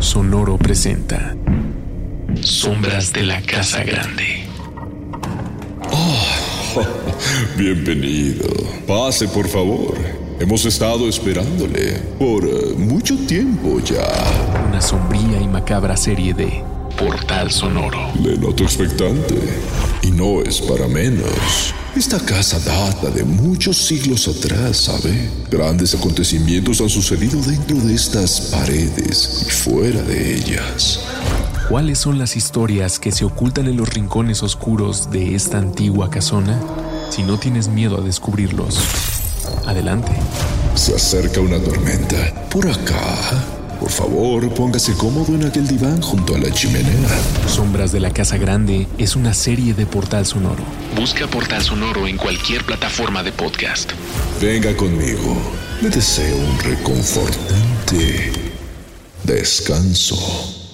Sonoro presenta Sombras de la Casa Grande. Oh, bienvenido. Pase, por favor. Hemos estado esperándole por eh, mucho tiempo ya. Una sombría y macabra serie de Portal Sonoro. Le noto expectante. Y no es para menos. Esta casa data de muchos siglos atrás, ¿sabe? Grandes acontecimientos han sucedido dentro de estas paredes y fuera de ellas. ¿Cuáles son las historias que se ocultan en los rincones oscuros de esta antigua casona? Si no tienes miedo a descubrirlos, adelante. Se acerca una tormenta. Por acá por favor, póngase cómodo en aquel diván junto a la chimenea. Sombras de la Casa Grande es una serie de Portal Sonoro. Busca Portal Sonoro en cualquier plataforma de podcast. Venga conmigo. Le deseo un reconfortante descanso.